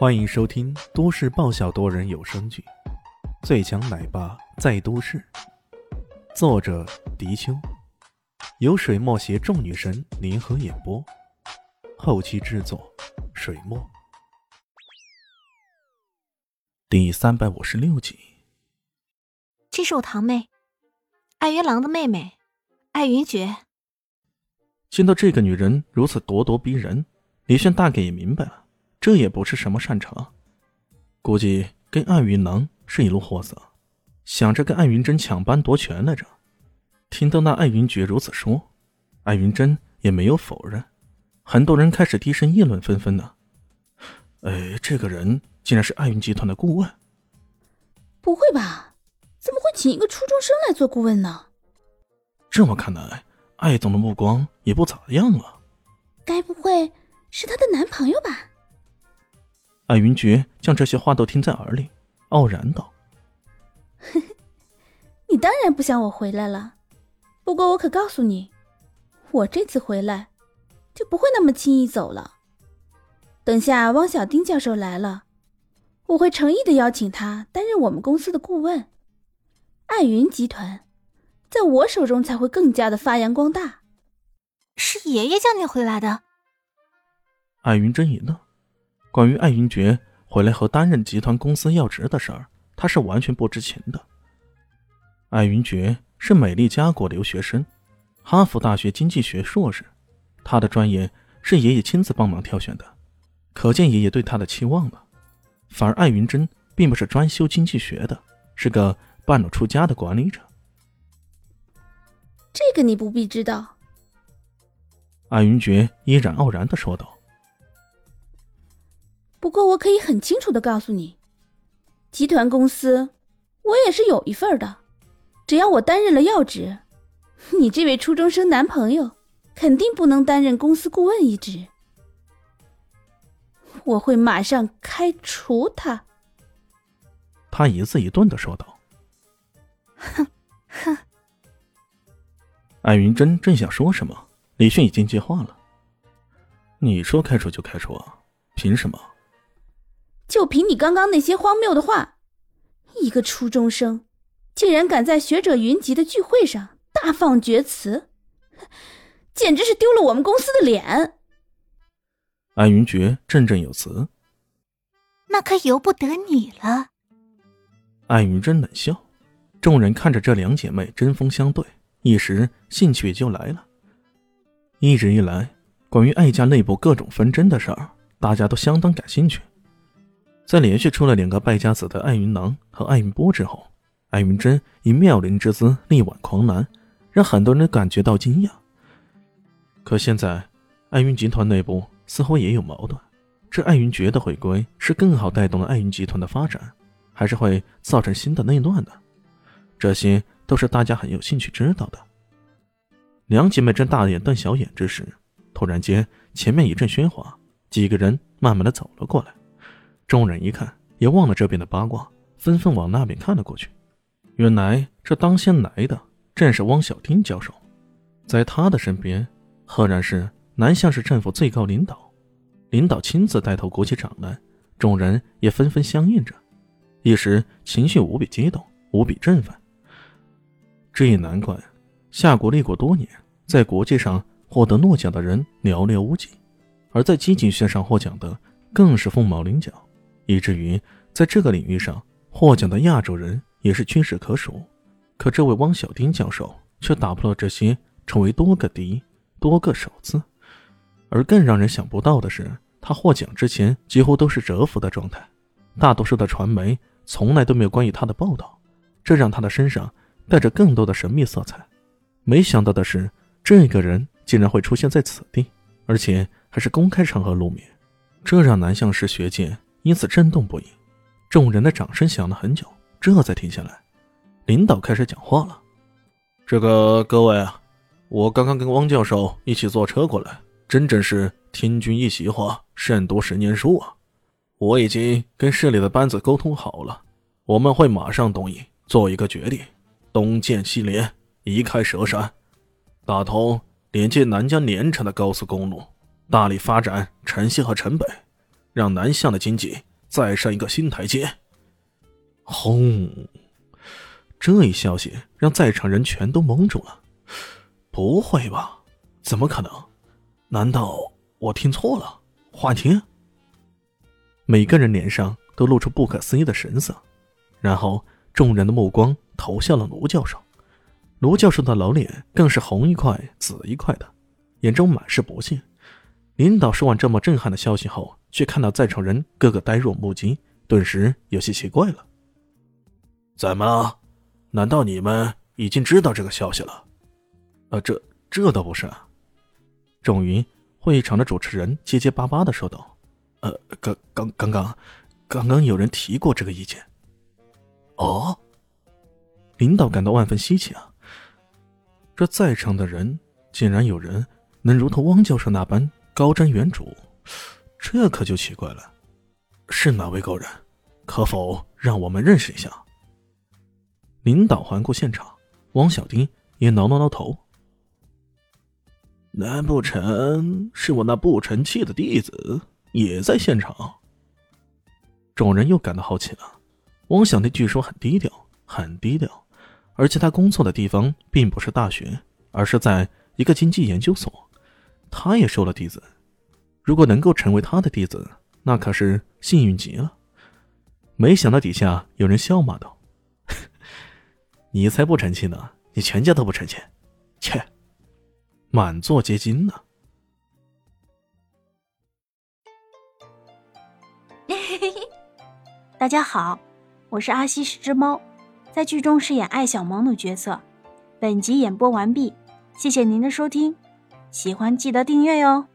欢迎收听都市爆笑多人有声剧《最强奶爸在都市》，作者：迪秋，由水墨携众女神联合演播，后期制作：水墨。第三百五十六集，这是我堂妹，艾云郎的妹妹，艾云珏。见到这个女人如此咄咄逼人，李炫大概也明白了。这也不是什么善茬，估计跟艾云郎是一路货色，想着跟艾云珍抢班夺权来着。听到那艾云珏如此说，艾云珍也没有否认。很多人开始低声议论纷纷呢。哎，这个人竟然是艾云集团的顾问？不会吧？怎么会请一个初中生来做顾问呢？这么看来，艾总的目光也不咋样啊。该不会是她的男朋友吧？艾云珏将这些话都听在耳里，傲然道：“你当然不想我回来了，不过我可告诉你，我这次回来就不会那么轻易走了。等下汪小丁教授来了，我会诚意的邀请他担任我们公司的顾问。艾云集团在我手中才会更加的发扬光大。”是爷爷叫你回来的？艾云真一愣。关于艾云珏回来后担任集团公司要职的事儿，他是完全不知情的。艾云珏是美丽家国留学生，哈佛大学经济学硕士，他的专业是爷爷亲自帮忙挑选的，可见爷爷对他的期望了。反而艾云珍并不是专修经济学的，是个半路出家的管理者。这个你不必知道。艾云珏依然傲然的说道。不过我可以很清楚的告诉你，集团公司我也是有一份的。只要我担任了要职，你这位初中生男朋友肯定不能担任公司顾问一职。我会马上开除他。他一字一顿的说道：“哼哼。”艾云珍正想说什么，李迅已经接话了：“你说开除就开除啊？凭什么？”就凭你刚刚那些荒谬的话，一个初中生竟然敢在学者云集的聚会上大放厥词，简直是丢了我们公司的脸。艾云珏振振有词：“那可由不得你了。”艾云真冷笑，众人看着这两姐妹针锋相对，一时兴趣也就来了。一直以来，关于艾家内部各种纷争的事儿，大家都相当感兴趣。在连续出了两个败家子的艾云囊和艾云波之后，艾云珍以妙龄之姿力挽狂澜，让很多人感觉到惊讶。可现在，艾云集团内部似乎也有矛盾。这艾云珏的回归是更好带动了艾云集团的发展，还是会造成新的内乱呢？这些都是大家很有兴趣知道的。两姐妹正大眼瞪小眼之时，突然间前面一阵喧哗，几个人慢慢的走了过来。众人一看，也忘了这边的八卦，纷纷往那边看了过去。原来这当先来的正是汪小丁教授，在他的身边，赫然是南向市政府最高领导，领导亲自带头鼓起掌来，众人也纷纷相应着，一时情绪无比激动，无比振奋。这也难怪，夏国立国多年，在国际上获得诺奖的人寥寥无几，而在经济学上获奖的更是凤毛麟角。以至于在这个领域上获奖的亚洲人也是屈指可数，可这位汪小丁教授却打破了这些，成为多个第一、多个首次。而更让人想不到的是，他获奖之前几乎都是蛰伏的状态，大多数的传媒从来都没有关于他的报道，这让他的身上带着更多的神秘色彩。没想到的是，这个人竟然会出现在此地，而且还是公开场合露面，这让南向市学界。因此震动不已，众人的掌声响了很久，这才停下来。领导开始讲话了：“这个各位啊，我刚刚跟汪教授一起坐车过来，真正是听君一席话，胜读十年书啊！我已经跟市里的班子沟通好了，我们会马上动议做一个决定：东建西连，移开蛇山，打通连接南疆连城的高速公路，大力发展城西和城北。”让南向的经济再上一个新台阶。轰！这一消息让在场人全都懵住了。不会吧？怎么可能？难道我听错了？幻听？每个人脸上都露出不可思议的神色，然后众人的目光投向了卢教授。卢教授的老脸更是红一块紫一块的，眼中满是不信。领导说完这么震撼的消息后，却看到在场人个个呆若木鸡，顿时有些奇怪了。怎么了？难道你们已经知道这个消息了？呃，这这倒不是。终于，会议场的主持人结结巴巴的说道：“呃，刚刚刚刚，刚刚有人提过这个意见。”哦，领导感到万分稀奇啊！这在场的人竟然有人能如同汪教授那般高瞻远瞩，这可就奇怪了。是哪位高人？可否让我们认识一下？领导环顾现场，汪小丁也挠挠挠头。难不成是我那不成器的弟子也在现场？众人又感到好奇了。汪小丁据说很低调，很低调，而且他工作的地方并不是大学，而是在一个经济研究所。他也收了弟子，如果能够成为他的弟子，那可是幸运极了。没想到底下有人笑骂道。你才不成器呢！你全家都不成器，切，满座皆惊呢。大家好，我是阿西是只猫，在剧中饰演艾小萌的角色。本集演播完毕，谢谢您的收听，喜欢记得订阅哟。